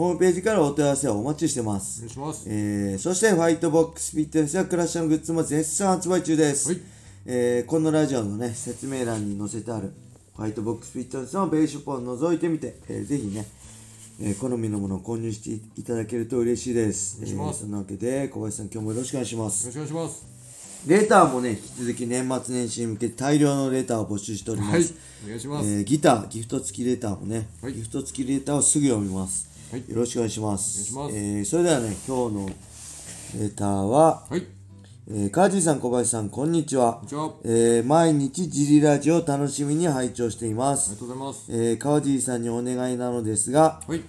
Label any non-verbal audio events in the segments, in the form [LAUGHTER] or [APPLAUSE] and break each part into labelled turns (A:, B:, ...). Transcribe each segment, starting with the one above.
A: ホームページからお問い合わせをお待ちしてます。
B: お願いします。
A: えーそしてファイトボックスフィットネスやクラッシャーのグッズも絶賛発売中です、
B: はい。
A: えーこのラジオのね説明欄に載せてあるファイトボックスフィットネスのベーショップを覗いてみて、えーぜひね、えー好みのものを購入していただけると嬉しいです。
B: お願いします。
A: えーそんなわけで小林さん今日もよろしくお願いします。
B: よろしくお願いします。
A: レターもね引き続き年末年始に向けて大量のレターを募集しております、
B: はい。お願いします。
A: えーギターギフト付きレターもね、
B: はい。
A: ギフト付きレターをすぐ読みます、
B: はい
A: よろしくお願いします
B: お
A: えーそれではね今日のレターは、
B: はい。
A: えー、川尻さん小林さんこんにちは
B: ちは。あ
A: えー毎日ジリラジオを楽しみに拝聴しています
B: りが、とうございます。
A: えー川尻さんにお願いなのですが、
B: はい。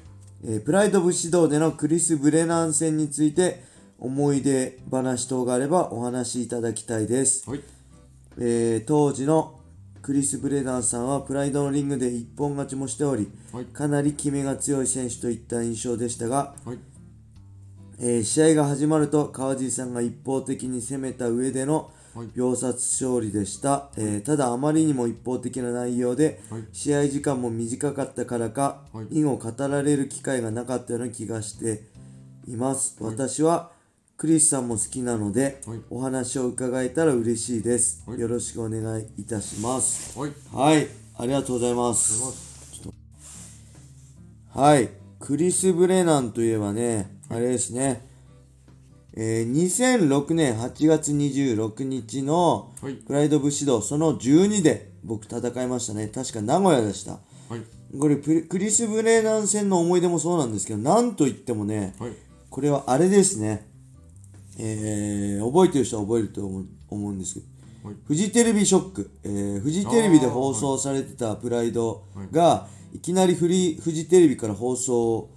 A: えープライド武士道でのクリス・ブレナン戦について思い出話等があればお話しいただきたいです
B: はい。
A: えー当時のクリス・ブレナンさんはプライドのリングで一本勝ちもしており、
B: はい。
A: かなり決めが強い選手といった印象でしたが、
B: はい。
A: えー試合が始まると川尻さんが一方的に攻めた上での
B: はい。
A: 秒殺勝利でした、えーただあまりにも一方的な内容で、
B: はい。
A: 試合時間も短かったからか、
B: はい。
A: 因を語られる機会がなかったような気がしています、私はクリスさんも好きなので、
B: はい。
A: お話を伺えたら嬉しいです、
B: はい。
A: よろしくお願いいたします。
B: はい。
A: はい。ありがとうございま
B: ありがとうご
A: す
B: ざいます。
A: はい。クリス・ブレナンといえばねあれですね。えー2006年8月26日の
B: はい。
A: プライド武士道その12で僕戦いましたね。確か名古屋でした。
B: はい。
A: これプリクリス・ブレナン戦の思い出もそうなんですけどなんといってもね
B: はい。
A: これはあれですねえー覚えてる人は覚えると思う思うんですけど。
B: はい。
A: フジテレビショック、えーフジテレビで放送されてたプライドが、い、きなりフリフジテレビから放送を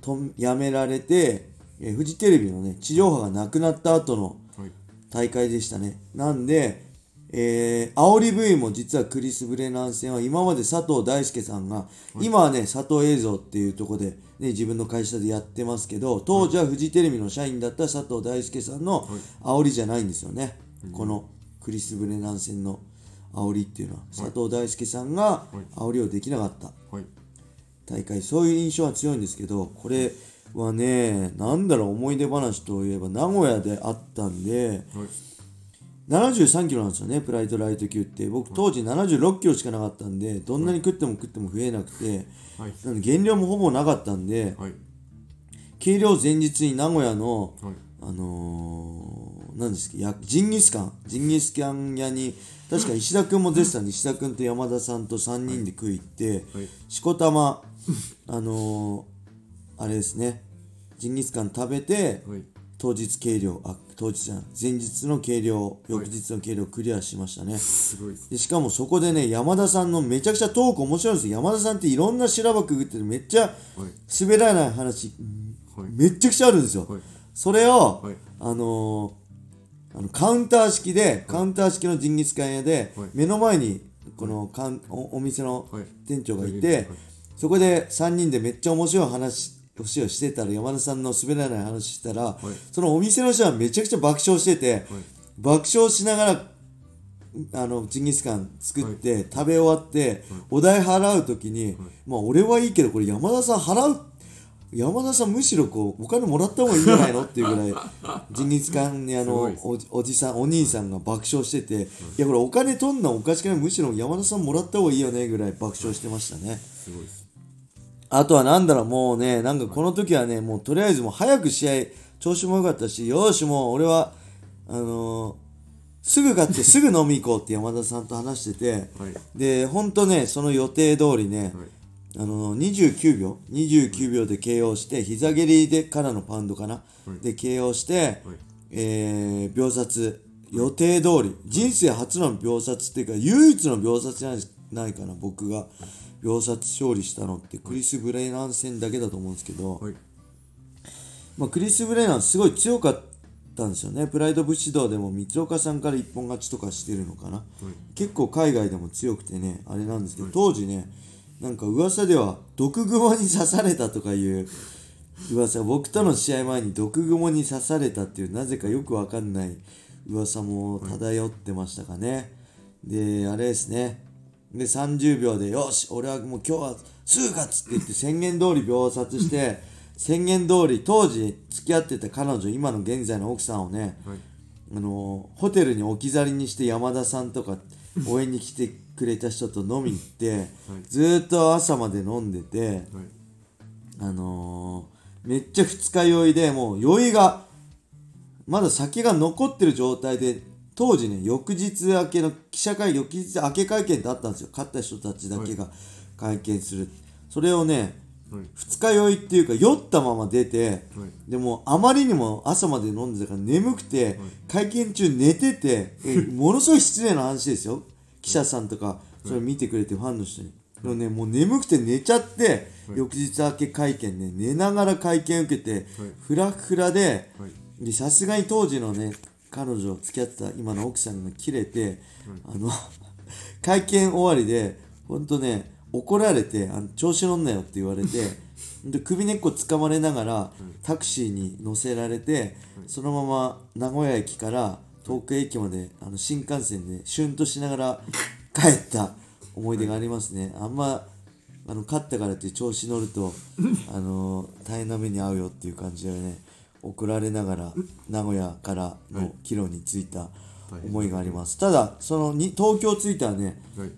A: とやめられて、えーフジテレビのね地上波がなくなった後の
B: はい。
A: 大会でしたね。なんで、えー、煽り V も実はクリス・ブレナン戦は今まで佐藤大輔さんが、今はね佐藤映像っていうところで、ね、自分の会社でやってますけど当時はフジテレビの社員だった佐藤大輔さんの煽りじゃないんですよね、このクリス・ブレナン戦の煽りっていうのは、佐藤大輔さんが煽りをできなかった。
B: はい。
A: 大会そういう印象は強いんですけどこれはねなんだろう思い出話といえば名古屋であったんで、
B: はい。
A: 73キロなんですよね、プライドライト級って。僕、当時76キロしかなかったんで、どんなに食っても食っても増えなくて、
B: はい。
A: なんで減量もほぼなかったんで、
B: はい。
A: 計量前日に名古屋の、
B: はい。
A: あのー、何ですか、やジンギスカン、ジンギスカン屋に、確か石田君も出てたんで、石田君と山田さんと3人で食い行って、
B: はい。
A: しこたま、あのー、あれですね、ジンギスカン食べて、
B: はい。
A: 当日計量、あ、当日じゃない、前日の計量、翌日の計量クリアしましたね。
B: すごいです。
A: でしかもそこでね、山田さんのめちゃくちゃトーク面白いんですよ。山田さんっていろんな修羅場くぐっててめっちゃ
B: はい。
A: 滑らない話、
B: はい。
A: めっちゃくちゃあるんですよ。
B: はい。
A: それを、
B: はい。
A: あのーあのカウンター式で、カウンター式のジンギスカン屋で、
B: はい
A: 目の前にこのカンおお店の
B: はい
A: 店長がいて、そこで3人でめっちゃ面白い話をしてたら山田さんの滑らない話したら、そのお店の人はめちゃくちゃ爆笑してて、爆笑しながらあのジンギスカン作って、食べ終わって、お代払う時に、まあ俺はいいけどこれ山田さん払う山田さんむしろこうお金もらった方がいいんじゃないのっていうぐらい [LAUGHS] ジンギスカンにあのおおじさんお兄さんが爆笑してて、い。やこれお金取んのおかしくないむしろ山田さんもらった方がいいよねぐらい爆笑してましたね。
B: すごいです。
A: あとはなんだろうもうねなんかこの時はねもうとりあえずもう早く試合調子も良かったしよーしもう俺はあのーすぐ勝ってすぐ飲み行こうって山田さんと話してて、
B: はい。
A: で本当ねその予定通りね、
B: はい。
A: あの29秒29秒で KO して膝蹴りでからのパウンドかな、
B: はい
A: で KO して、
B: はい。
A: えー秒殺予定通り人生初の秒殺っていうか唯一の秒殺じゃないかな僕が秒殺勝利したのってクリス・ブレナン戦だけだと思うんですけど、
B: はい。
A: まあ、クリス・ブレナンすごい強かったんですよね。プライド武士道でも三岡さんから一本勝ちとかしてるのかな、結構海外でも強くてねあれなんですけど、当時ねなんか噂では毒蜘蛛に刺されたとかいう噂僕との試合前に毒蜘蛛に刺されたっていうなぜかよくわかんない噂も漂ってましたかね、であれですねで30秒でよし俺はもう今日はすぐ勝つって言って宣言通り秒殺して宣言通り当時付き合ってた彼女今の現在の奥さんをね、
B: はい。
A: あのホテルに置き去りにして山田さんとか応援に来てくれた人と飲みに行って、ずーっと朝まで飲んでて、
B: はい。
A: あのーめっちゃ二日酔いでもう酔いがまだ酒が残ってる状態で当時ね翌日明けの記者会翌日明け会見ってあったんですよ。勝った人たちだけが会見する、それをね
B: はい。
A: 二日酔いっていうか酔ったまま出て、
B: はい。
A: でもあまりにも朝まで飲んでたから眠くて、会見中寝ててえ [LAUGHS] ものすごい失礼な話ですよ。記者さんとかそれ見てくれてファンの人に。でもね、もう眠くて寝ちゃって、翌日明け会見ね、寝ながら会見受けて、フラフラで、
B: はい。
A: でさすがに当時のね、彼女付き合ってた今の奥さんが切れて、あの、会見終わりで、ほんとね、怒られて、あの調子乗んなよって言われて、[LAUGHS] で首根っこ掴まれながらタクシーに乗せられて、そのまま名古屋駅から東京駅まであの新幹線でシュンとしながら帰った思い出がありますね。あんまあの勝ったからって調子乗るとあの大変な目に遭うよっていう感じでね怒られながら名古屋からの帰路に着いた思いがあります。ただそのに東京着いたらね
B: はい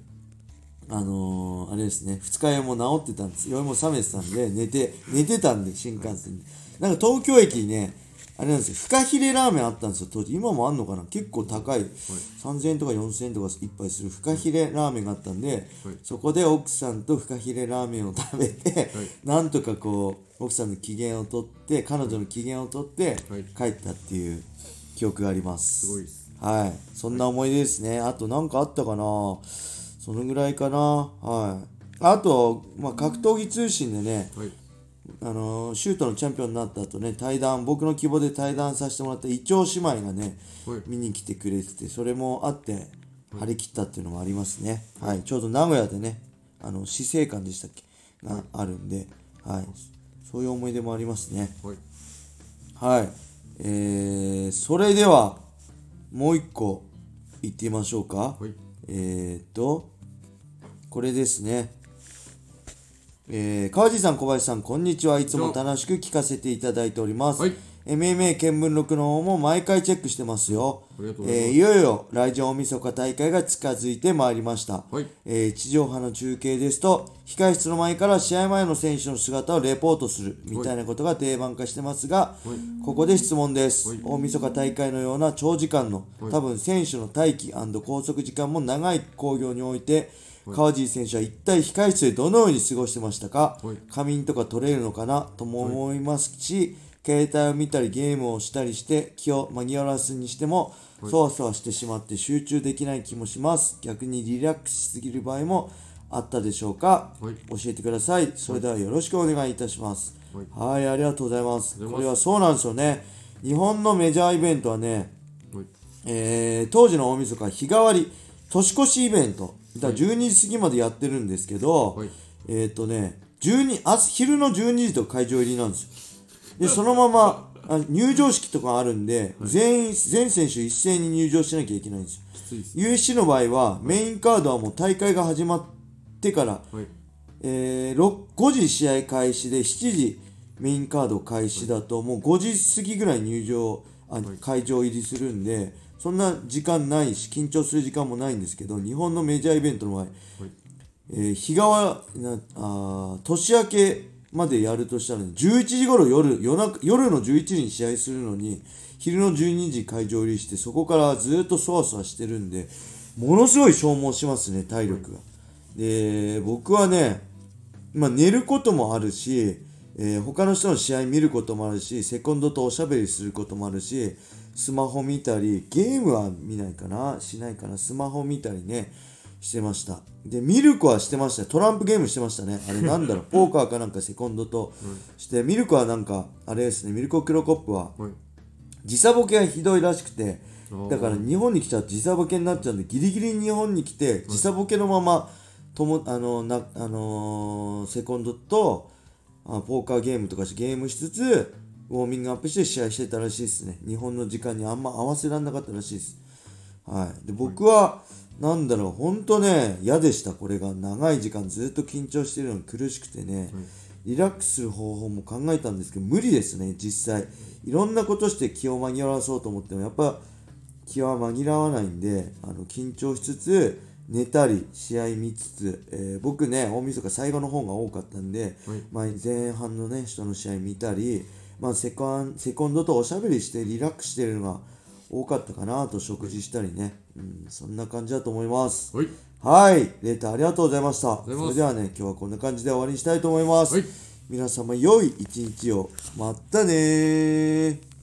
A: あのー、あれですね、二日酔いも治ってたんです。酔いも冷めてたんで、寝て、寝てたんで、新幹線で。なんか東京駅にね、あれなんですよ、フカヒレラーメンあったんですよ、当時。今もあんのかな？結構高い。3000円とか4000円とか一杯するフカヒレラーメンがあったんで、そこで奥さんとフカヒレラーメンを食べて、なんとかこう、奥さんの機嫌を取って、彼女の機嫌を取って
B: はい、
A: 帰ったっていう記憶があります。
B: すごいです
A: はい。そんな思い出ですね。あと何かあったかな？そのぐらいかな？はい。あと、まあ、格闘技通信でね、
B: はい
A: あのーシュートのチャンピオンになった後ね、対談、僕の希望で対談させてもらったイチョウ姉妹がね、
B: はい
A: 見に来てくれてて、それもあって、張り切ったっていうのもありますね。はい。ちょうど名古屋でね、あの、死生館でしたっけ？があるんで、はい。そういう思い出もありますね。
B: はい
A: はい。えー、それでは、もう一個言ってみましょうか。
B: はい
A: えーっと、これですね。えー、川地さん、小林さん、こんにちは。いつも楽しく聞かせていただいております。
B: はい
A: MMA 見聞録の方も毎回チェックしてますよ。
B: い
A: よいよ来場大晦日大会が近づいてまいりました。
B: はい
A: えー地上波の中継ですと、控室の前から試合前の選手の姿をレポートするみたいなことが定番化してますが、ここで質問です。大晦日大会のような長時間の、多分選手の待機拘束時間も長い興行において、川尻選手は一体控室でどのように過ごしてましたか、
B: はい。
A: 仮眠とか取れるのかな？とも思いますし、携帯を見たりゲームをしたりして気を紛らわすにしても、そわそわしてしまって集中できない気もします。逆にリラックスしすぎる場合もあったでしょうか、
B: はい。
A: 教えてください。それではよろしくお願いいたします。
B: はい。
A: はい、ありがとうございます。
B: ありがとうございます。
A: これはそうなんですよね。日本のメジャーイベントはね、
B: はい。
A: えー当時の大晦日日替わり年越しイベントだから12時過ぎまでやってるんですけど、
B: はい。
A: えっ、とね12朝昼の12時と会場入りなんですよ。でそのままあ入場式とかあるんで、全員全選手一斉に入場しなきゃいけないんですよ。USC の場合はメインカードはもう大会が始まってから、
B: はい。
A: えー、6 5時試合開始で7時メインカード開始だともう5時過ぎぐらい入場あ、会場入りするんでそんな時間ないし緊張する時間もないんですけど日本のメジャーイベントの場合、えー日替わなあー年明けまでやるとしたら、ね、11時頃夜夜中夜の11時に試合するのに昼の12時会場入りしてそこからずっとそわそわしてるんでものすごい消耗しますね体力が。で僕はねまあ、寝ることもあるし、えー他の人の試合見ることもあるしセコンドとおしゃべりすることもあるしスマホ見たりゲームは見ないかなしないかなスマホ見たりねしてました。でミルクはしてました。トランプゲームしてましたね。あれ [LAUGHS] なんだろうポーカーかなんかセコンドとして、ミルクはなんかあれですねミルコ・クロコップは
B: はい。
A: 時差ボケがひどいらしくてだから日本に来ちゃうと時差ボケになっちゃうんでギリギリ日本に来て時差ボケのままともあのなあのーセコンドとあポーカーゲームとかしてゲームしつつウォーミングアップして試合してたらしいですね日本の時間にあんま合わせられなかったらしいですはい、で僕は、なんだろう、本当ね、嫌でした、これが。長い時間ずっと緊張してるのに苦しくてね、リラックスする方法も考えたんですけど、無理ですね、実際。いろんなことして気を紛らわそうと思っても、やっぱ気は紛らわないんで、あの緊張しつつ、寝たり、試合見つつ、えー僕ね、大晦日最後の方が多かったんで、
B: はい
A: まあ、前半のね、人の試合見たり、まあ、セコンセコンドとおしゃべりしてリラックスしてるのが多かったかなと食事したりね、うん、そんな感じだと思います。
B: はい。
A: はい、レーターありがとうございました。それではね、今日はこんな感じで終わりにしたいと思います。
B: はい
A: 皆様良い一日を。またねー。